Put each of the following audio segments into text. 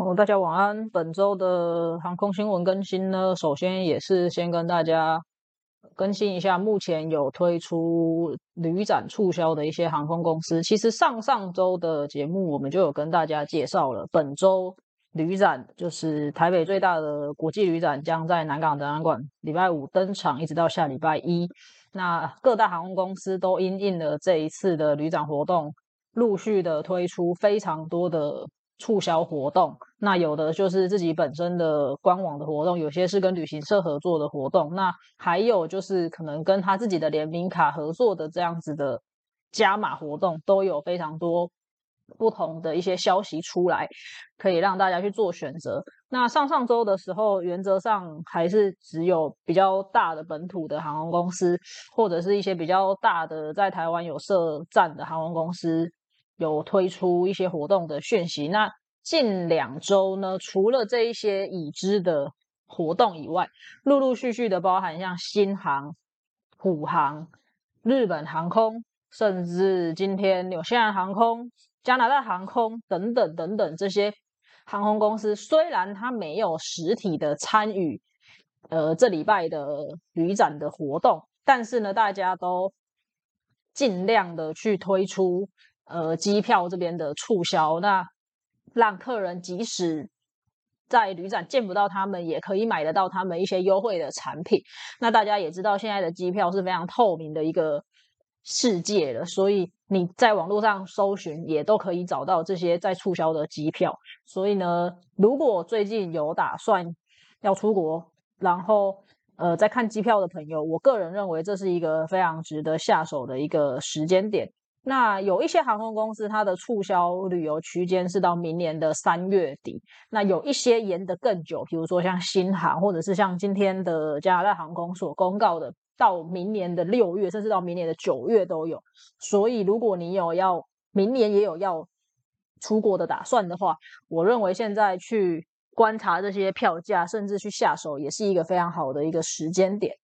哦，大家晚安。本周的航空新闻更新呢，首先也是先跟大家更新一下，目前有推出旅展促销的一些航空公司。其实上上周的节目我们就有跟大家介绍了，本周旅展就是台北最大的国际旅展，将在南港展览馆礼拜五登场，一直到下礼拜一。那各大航空公司都因应了这一次的旅展活动，陆续的推出非常多的。促销活动，那有的就是自己本身的官网的活动，有些是跟旅行社合作的活动，那还有就是可能跟他自己的联名卡合作的这样子的加码活动，都有非常多不同的一些消息出来，可以让大家去做选择。那上上周的时候，原则上还是只有比较大的本土的航空公司，或者是一些比较大的在台湾有设站的航空公司。有推出一些活动的讯息。那近两周呢，除了这一些已知的活动以外，陆陆续续的包含像新航、虎航、日本航空，甚至今天纽西兰航空、加拿大航空等等等等这些航空公司，虽然它没有实体的参与，呃，这礼拜的旅展的活动，但是呢，大家都尽量的去推出。呃，机票这边的促销，那让客人即使在旅展见不到他们，也可以买得到他们一些优惠的产品。那大家也知道，现在的机票是非常透明的一个世界了，所以你在网络上搜寻也都可以找到这些在促销的机票。所以呢，如果最近有打算要出国，然后呃在看机票的朋友，我个人认为这是一个非常值得下手的一个时间点。那有一些航空公司，它的促销旅游区间是到明年的三月底。那有一些延得更久，比如说像新航，或者是像今天的加拿大航空所公告的，到明年的六月，甚至到明年的九月都有。所以，如果你有要明年也有要出国的打算的话，我认为现在去观察这些票价，甚至去下手，也是一个非常好的一个时间点。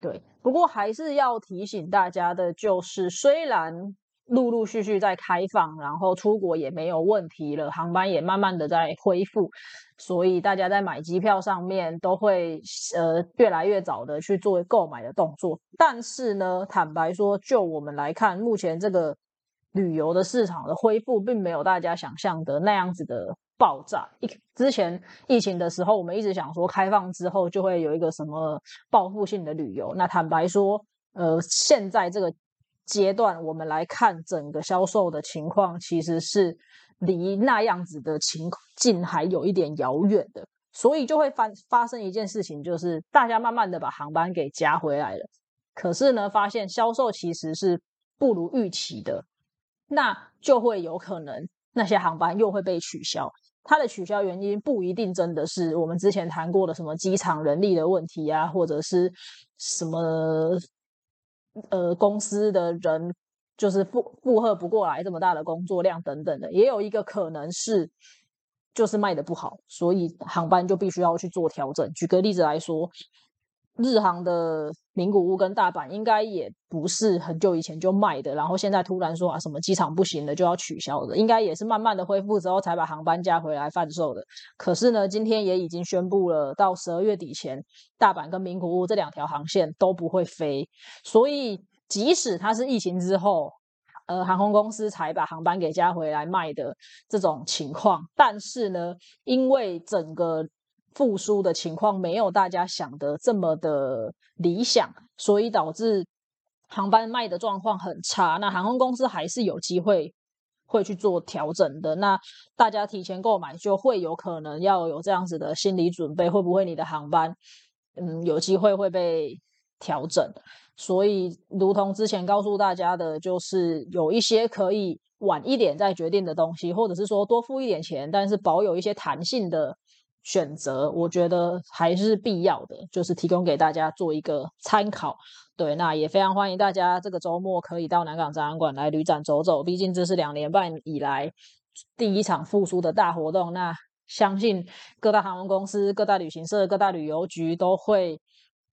对，不过还是要提醒大家的，就是虽然。陆陆续续在开放，然后出国也没有问题了，航班也慢慢的在恢复，所以大家在买机票上面都会呃越来越早的去做购买的动作。但是呢，坦白说，就我们来看，目前这个旅游的市场的恢复，并没有大家想象的那样子的爆炸。一之前疫情的时候，我们一直想说开放之后就会有一个什么报复性的旅游。那坦白说，呃，现在这个。阶段，我们来看整个销售的情况，其实是离那样子的情境还有一点遥远的，所以就会发发生一件事情，就是大家慢慢的把航班给加回来了，可是呢，发现销售其实是不如预期的，那就会有可能那些航班又会被取消。它的取消原因不一定真的是我们之前谈过的什么机场人力的问题啊，或者是什么。呃，公司的人就是负负荷不过来这么大的工作量等等的，也有一个可能是就是卖的不好，所以航班就必须要去做调整。举个例子来说。日航的名古屋跟大阪应该也不是很久以前就卖的，然后现在突然说啊什么机场不行了就要取消的，应该也是慢慢的恢复之后才把航班加回来贩售的。可是呢，今天也已经宣布了，到十二月底前，大阪跟名古屋这两条航线都不会飞。所以即使它是疫情之后，呃，航空公司才把航班给加回来卖的这种情况，但是呢，因为整个复苏的情况没有大家想的这么的理想，所以导致航班卖的状况很差。那航空公司还是有机会会去做调整的。那大家提前购买就会有可能要有这样子的心理准备，会不会你的航班嗯有机会会被调整？所以，如同之前告诉大家的，就是有一些可以晚一点再决定的东西，或者是说多付一点钱，但是保有一些弹性的。选择我觉得还是必要的，就是提供给大家做一个参考。对，那也非常欢迎大家这个周末可以到南港展览馆来旅展走走，毕竟这是两年半以来第一场复苏的大活动。那相信各大航空公司、各大旅行社、各大旅游局都会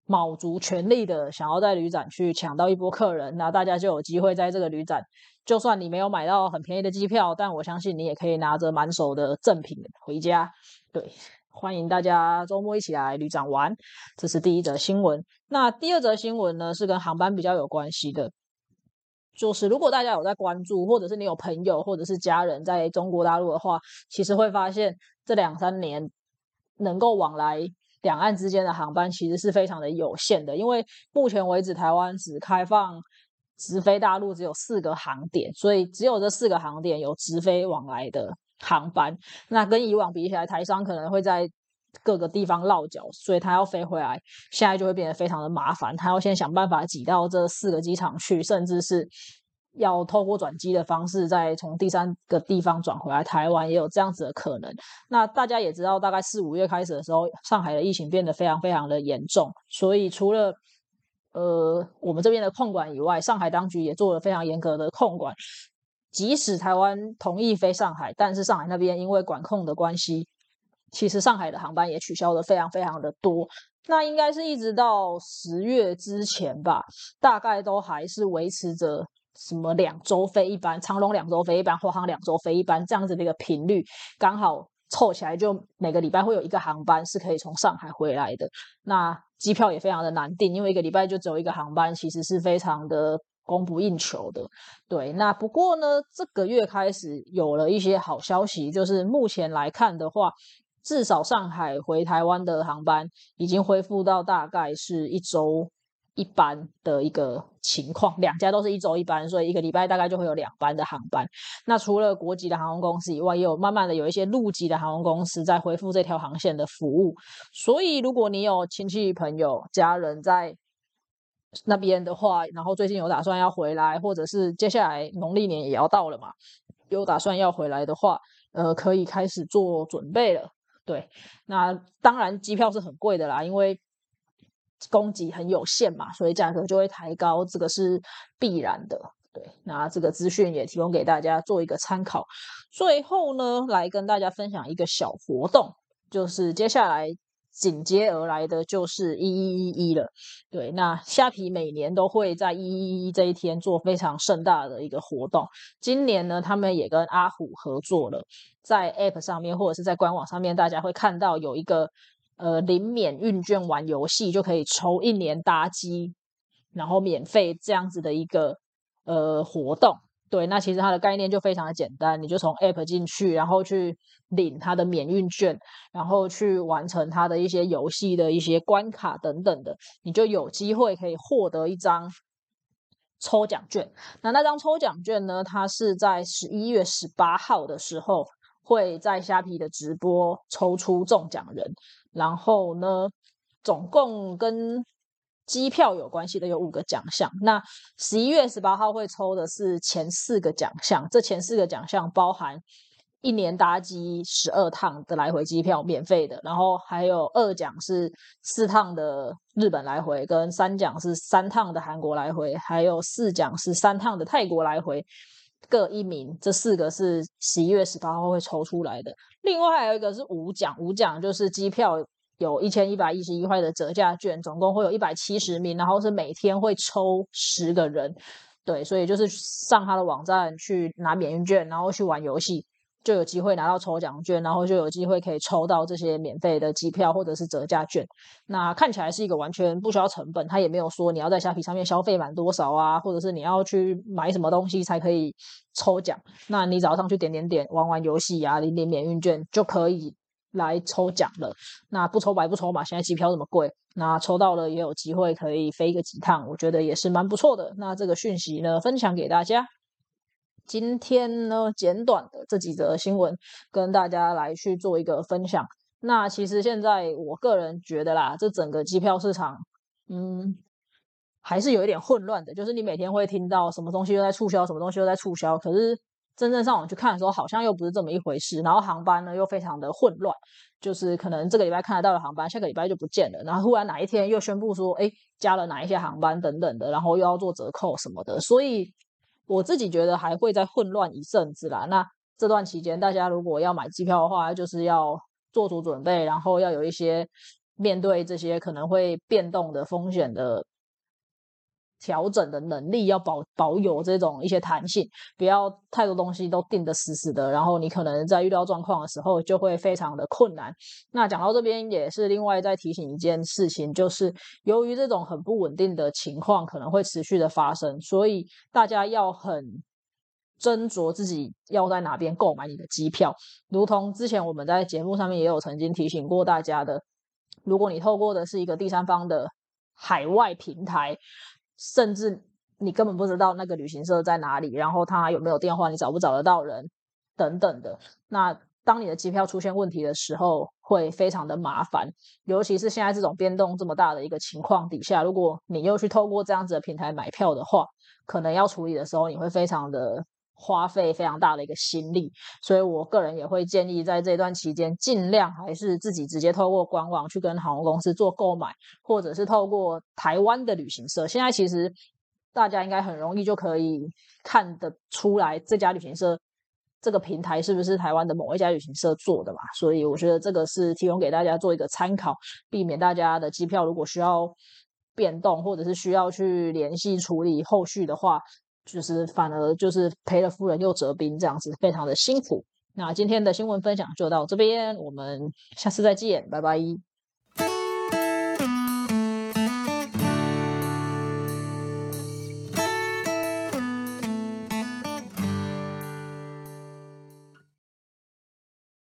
卯足全力的想要在旅展去抢到一波客人，那大家就有机会在这个旅展，就算你没有买到很便宜的机票，但我相信你也可以拿着满手的赠品回家。对，欢迎大家周末一起来旅展玩，这是第一则新闻。那第二则新闻呢，是跟航班比较有关系的，就是如果大家有在关注，或者是你有朋友或者是家人在中国大陆的话，其实会发现这两三年能够往来。两岸之间的航班其实是非常的有限的，因为目前为止台湾只开放直飞大陆只有四个航点，所以只有这四个航点有直飞往来的航班。那跟以往比起来，台商可能会在各个地方落脚，所以他要飞回来，现在就会变得非常的麻烦，他要先想办法挤到这四个机场去，甚至是。要透过转机的方式，再从第三个地方转回来台湾，也有这样子的可能。那大家也知道，大概四五月开始的时候，上海的疫情变得非常非常的严重，所以除了呃我们这边的控管以外，上海当局也做了非常严格的控管。即使台湾同意飞上海，但是上海那边因为管控的关系，其实上海的航班也取消的非常非常的多。那应该是一直到十月之前吧，大概都还是维持着。什么两周飞一班，长龙两周飞一班，华航两周飞一班，这样子的一个频率，刚好凑起来，就每个礼拜会有一个航班是可以从上海回来的。那机票也非常的难订，因为一个礼拜就只有一个航班，其实是非常的供不应求的。对，那不过呢，这个月开始有了一些好消息，就是目前来看的话，至少上海回台湾的航班已经恢复到大概是一周。一班的一个情况，两家都是一周一班，所以一个礼拜大概就会有两班的航班。那除了国籍的航空公司以外，也有慢慢的有一些陆籍的航空公司在恢复这条航线的服务。所以，如果你有亲戚朋友、家人在那边的话，然后最近有打算要回来，或者是接下来农历年也要到了嘛，有打算要回来的话，呃，可以开始做准备了。对，那当然机票是很贵的啦，因为。供给很有限嘛，所以价格就会抬高，这个是必然的。对，那这个资讯也提供给大家做一个参考。最后呢，来跟大家分享一个小活动，就是接下来紧接而来的就是一一一一了。对，那虾皮每年都会在一一一这一天做非常盛大的一个活动。今年呢，他们也跟阿虎合作了，在 App 上面或者是在官网上面，大家会看到有一个。呃，零免运券玩游戏就可以抽一年搭机，然后免费这样子的一个呃活动。对，那其实它的概念就非常的简单，你就从 App 进去，然后去领它的免运券，然后去完成它的一些游戏的一些关卡等等的，你就有机会可以获得一张抽奖券。那那张抽奖券呢，它是在十一月十八号的时候。会在虾皮的直播抽出中奖人，然后呢，总共跟机票有关系的有五个奖项。那十一月十八号会抽的是前四个奖项，这前四个奖项包含一年搭机十二趟的来回机票免费的，然后还有二奖是四趟的日本来回，跟三奖是三趟的韩国来回，还有四奖是三趟的泰国来回。各一名，这四个是十一月十八号会抽出来的。另外还有一个是五奖，五奖就是机票有一千一百一十一块的折价券，总共会有一百七十名，然后是每天会抽十个人。对，所以就是上他的网站去拿免运券，然后去玩游戏。就有机会拿到抽奖券，然后就有机会可以抽到这些免费的机票或者是折价券。那看起来是一个完全不需要成本，他也没有说你要在虾皮上面消费满多少啊，或者是你要去买什么东西才可以抽奖。那你早上去点点点，玩玩游戏啊，领点免运券就可以来抽奖了。那不抽白不抽嘛，现在机票这么贵，那抽到了也有机会可以飞个几趟，我觉得也是蛮不错的。那这个讯息呢，分享给大家。今天呢，简短的这几则新闻跟大家来去做一个分享。那其实现在我个人觉得啦，这整个机票市场，嗯，还是有一点混乱的。就是你每天会听到什么东西又在促销，什么东西又在促销，可是真正上网去看的时候，好像又不是这么一回事。然后航班呢又非常的混乱，就是可能这个礼拜看得到的航班，下个礼拜就不见了。然后忽然哪一天又宣布说，哎，加了哪一些航班等等的，然后又要做折扣什么的，所以。我自己觉得还会再混乱一阵子啦。那这段期间，大家如果要买机票的话，就是要做足准备，然后要有一些面对这些可能会变动的风险的。调整的能力要保保有这种一些弹性，不要太多东西都定得死死的，然后你可能在遇到状况的时候就会非常的困难。那讲到这边也是另外再提醒一件事情，就是由于这种很不稳定的情况可能会持续的发生，所以大家要很斟酌自己要在哪边购买你的机票。如同之前我们在节目上面也有曾经提醒过大家的，如果你透过的是一个第三方的海外平台。甚至你根本不知道那个旅行社在哪里，然后他有没有电话，你找不找得到人等等的。那当你的机票出现问题的时候，会非常的麻烦。尤其是现在这种变动这么大的一个情况底下，如果你又去透过这样子的平台买票的话，可能要处理的时候，你会非常的花费非常大的一个心力。所以我个人也会建议，在这段期间，尽量还是自己直接透过官网去跟航空公司做购买，或者是透过台湾的旅行社。现在其实大家应该很容易就可以看得出来，这家旅行社这个平台是不是台湾的某一家旅行社做的嘛？所以我觉得这个是提供给大家做一个参考，避免大家的机票如果需要变动，或者是需要去联系处理后续的话。就是反而就是赔了夫人又折兵这样子，非常的辛苦。那今天的新闻分享就到这边，我们下次再见，拜拜。